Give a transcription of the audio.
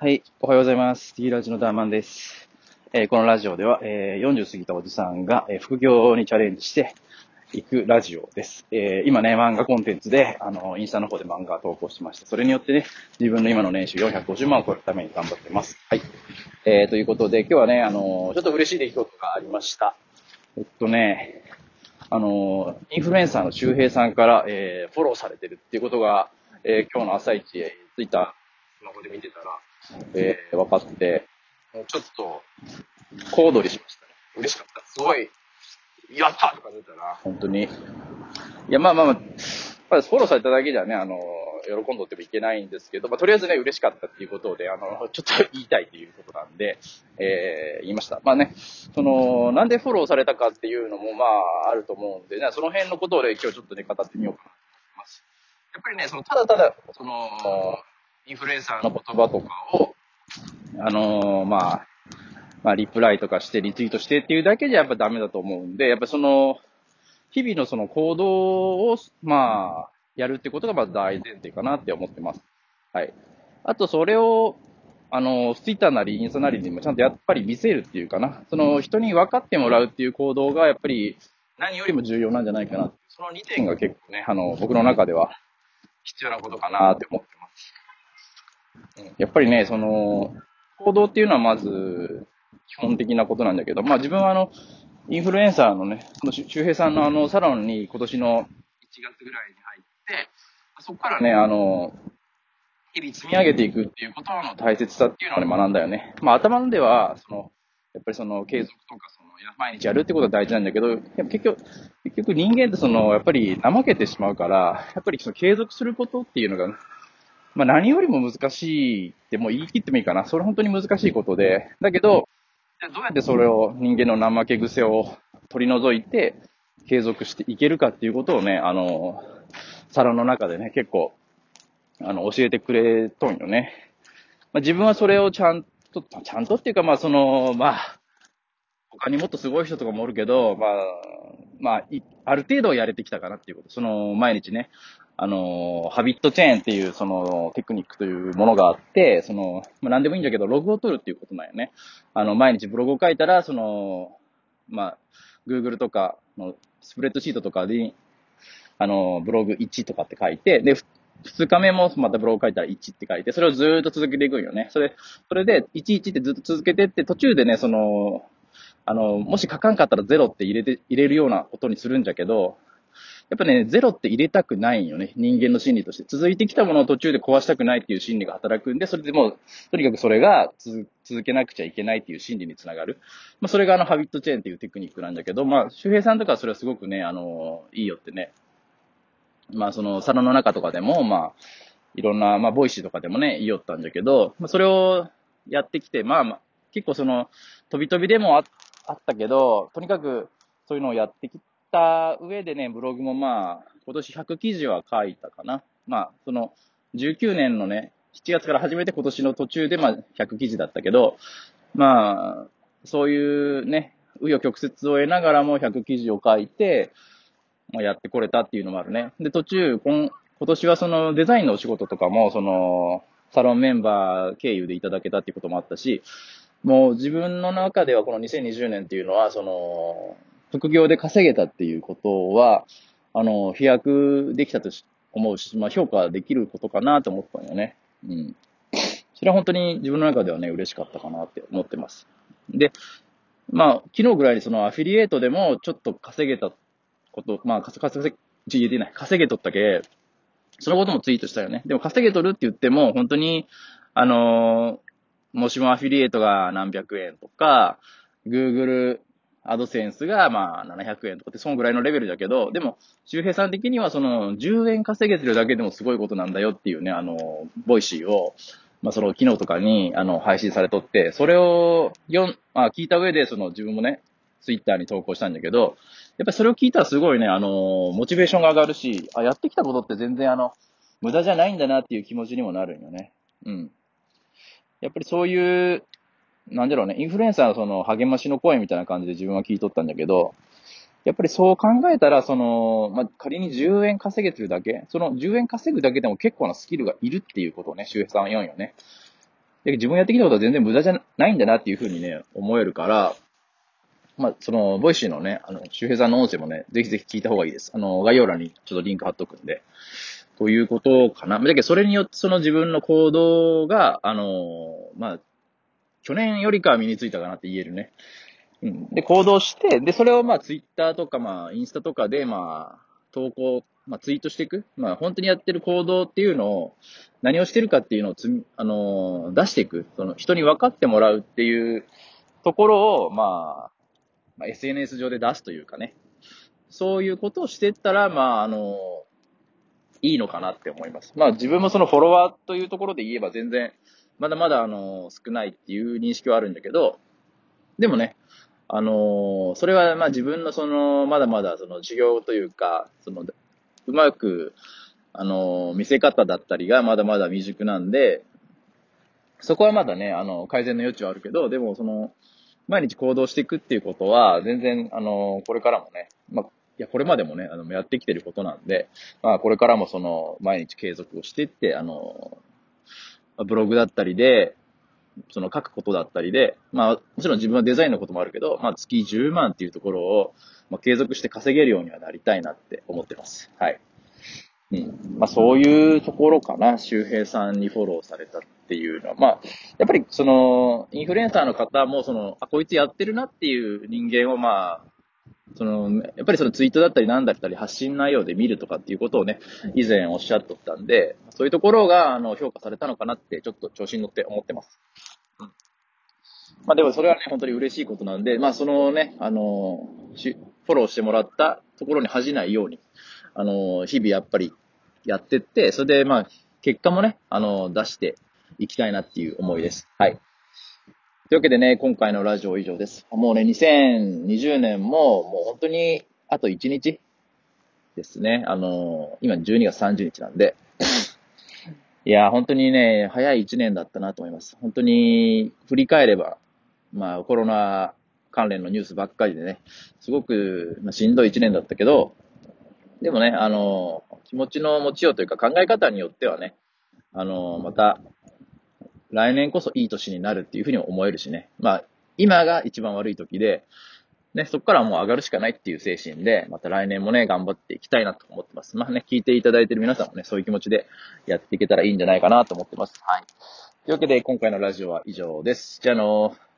はい、おはようございます。T ラジのダーマンです。えー、このラジオでは、えー、40過ぎたおじさんが、えー、副業にチャレンジしていくラジオです。え、今ね、漫画コンテンツで、あの、インスタの方で漫画投稿しました。それによってね、自分の今の年収450万を超えるために頑張ってます。はい。え、ということで、今日はね、あの、ちょっと嬉しい出来事がありました。えっとね、あの、インフルエンサーの周平さんから、え、フォローされてるっていうことが、え、今日の朝一、ツイッター、スマホで見てたら、えー、分かって、もうちょっと、小躍りしましたね。嬉しかった。すごい、やったとか出たら、本当に。いや、まあまあまあ、まあ、フォローされただけじゃね、あの、喜んどってもいけないんですけど、まあ、とりあえずね、嬉しかったっていうことで、あの、ちょっと言いたいっていうことなんで、えー、言いました。まあね、その、なんでフォローされたかっていうのも、まあ、あると思うんで、ね、その辺のことで今日ちょっとね、語ってみようかなと思います。やっぱりね、その、ただただ、その、インフルエンサーの言葉とかを、あのー、まあ、まあ、リプライとかしてリツイートしてっていうだけじゃやっぱダメだと思うんで、やっぱその、日々のその行動を、まあ、やるってことがまず大前提かなって思ってます。はい。あと、それを、あの、ツイッターなりインスタなりにもちゃんとやっぱり見せるっていうかな。その人に分かってもらうっていう行動がやっぱり何よりも重要なんじゃないかな。その2点が結構ね、あの、僕の中では必要なことかなって思ってやっぱりね、その、行動っていうのはまず、基本的なことなんだけど、まあ自分はあの、インフルエンサーのね、その周平さんのあの、サロンに今年の1月ぐらいに入って、そこからね、あの、日々積み上げていくっていうことの大切さっていうのをね、学んだよね。まあ頭では、その、やっぱりその継続とか、その、毎日やるってことが大事なんだけど、結局、結局人間ってその、やっぱり怠けてしまうから、やっぱりその継続することっていうのが、まあ何よりも難しいってもう言い切ってもいいかな。それ本当に難しいことで。だけど、どうやってそれを人間の怠け癖を取り除いて継続していけるかっていうことをね、あの、皿の中でね、結構、あの、教えてくれとんよね。まあ、自分はそれをちゃんと、ちゃんとっていうか、まあその、まあ、他にもっとすごい人とかもおるけど、まあ、まあ、ある程度やれてきたかなっていうこと。その、毎日ね、あの、ハビットチェーンっていうそのテクニックというものがあって、その、まあ、何でもいいんだけど、ログを取るっていうことなんよね。あの、毎日ブログを書いたら、その、まあ、Google とかのスプレッドシートとかで、あの、ブログ1とかって書いて、で、2日目もまたブログを書いたら1って書いて、それをずっと続けていくんよね。それ、それで、11ってずっと続けてって、途中でね、その、あの、もし書かんかったら0って入れて、入れるようなことにするんじゃけど、やっぱね、ゼロって入れたくないよね。人間の心理として。続いてきたものを途中で壊したくないっていう心理が働くんで、それでもう、とにかくそれが続けなくちゃいけないっていう心理につながる。まあ、それがあの、ハビットチェーンっていうテクニックなんだけど、まあ、周平さんとかはそれはすごくね、あの、いいよってね。まあ、その、皿の中とかでも、まあ、いろんな、まあ、 Voicy とかでもね、いいよったんだけど、まあ、それをやってきて、まあ、まあ、結構その、飛び飛びでもあったけど、とにかく、そういうのをやってきった上でね、ブログもまあ、今年100記事は書いたかな。まあ、その、19年のね、7月から始めて今年の途中でまあ100記事だったけど、まあ、そういうね、紆余曲折を得ながらも100記事を書いて、まあ、やってこれたっていうのもあるね。で、途中、今今年はそのデザインのお仕事とかも、その、サロンメンバー経由でいただけたっていうこともあったし、もう自分の中ではこの2020年っていうのは、その、副業で稼げたっていうことは、あの、飛躍できたと思うし、まあ評価できることかなと思ったんよね。うん。それは本当に自分の中ではね、嬉しかったかなって思ってます。で、まあ、昨日ぐらいにそのアフィリエイトでもちょっと稼げたこと、まあ、稼げ、言えてない、稼げとったけ、そのこともツイートしたよね。でも稼げとるって言っても、本当に、あのー、もしもアフィリエイトが何百円とか、Google アドセンスがまあ700円とかってそのぐらいのレベルだけど、でも、周平さん的にはその10円稼げてるだけでもすごいことなんだよっていうね、あの、 Voicy を、まあその昨日とかにあの配信されとって、それを読ん、まあ聞いた上でその自分もね、ツイッターに投稿したんだけど、やっぱりそれを聞いたらすごいね、あの、モチベーションが上がるし、あ、やってきたことって全然あの、無駄じゃないんだなっていう気持ちにもなるんよね。うん。やっぱりそういうなんだろうね、インフルエンサーのその励ましの声みたいな感じで自分は聞いとったんだけど、やっぱりそう考えたら、その、まあ、仮に10円稼げてるだけ、その10円稼ぐだけでも結構なスキルがいるっていうことをね、周平さんは言うんよね。で自分やってきたことは全然無駄じゃないんだなっていうふうにね、思えるから、まあ、その、 Voicy のね、あの、周平さんの音声もね、ぜひぜひ聞いた方がいいです。あの、概要欄にちょっとリンク貼っとくんで。ということかな。だけど、それによってその自分の行動が、あの、まあ、去年よりかは身についたかなって言えるね。うん。で、行動して、で、それをまあ、ツイッターとかまあ、インスタとかでまあ、投稿、まあ、ツイートしていく。まあ、本当にやってる行動っていうのを、何をしてるかっていうのをつあのー、出していく。その、人に分かってもらうっていうところを、まあ、まあ、SNS 上で出すというかね。そういうことをしていったら、まあ、あのー、いいのかなって思います。まあ、自分もそのフォロワーというところで言えば全然、まだまだ、あの、少ないっていう認識はあるんだけど、でもね、あのそれはまあ自分のその、まだまだその授業というか、その、うまく、あの見せ方だったりがまだまだ未熟なんで、そこはまだね、あの、改善の余地はあるけど、でもその、毎日行動していくっていうことは、全然、あの、これからもね、まあ、いや、これまでもね、あの、やってきてることなんで、まあ、これからもその、毎日継続をしていって、あの、ブログだったりで、その書くことだったりで、まあ、もちろん自分はデザインのこともあるけど、まあ、月10万っていうところを、まあ、継続して稼げるようにはなりたいなって思ってます。はい。うん。まあ、そういうところかな、周平さんにフォローされたっていうのは。まあ、やっぱりその、インフルエンサーの方も、その、あ、こいつやってるなっていう人間をまあ、その、やっぱりそのツイートだったりなんだったり発信内容で見るとかっていうことをね、以前おっしゃっとったんで、そういうところが、あの、評価されたのかなって、ちょっと調子に乗って思ってます。うん。まあでもそれはね、本当に嬉しいことなんで、まあそのね、あの、フォローしてもらったところに恥じないように、あの、日々やっぱりやってって、それでまあ、結果もね、あの、出していきたいなっていう思いです。はい。というわけでね、今回のラジオ以上です。もうね、2020年も、もう本当に、あと1日ですね。あの、今12月30日なんで、いや、本当にね、早い1年だったなと思います。本当に、振り返れば、まあ、コロナ関連のニュースばっかりでね、すごく、まあ、しんどい1年だったけど、でもね、あの、気持ちの持ちようというか考え方によってはね、あの、また、来年こそいい年になるっていうふうに思えるしね。まあ、今が一番悪い時で、ね、そこからもう上がるしかないっていう精神で、また来年もね、頑張っていきたいなと思ってます。まあね、聞いていただいてる皆さんもね、そういう気持ちでやっていけたらいいんじゃないかなと思ってます。はい。というわけで、今回のラジオは以上です。じゃあのー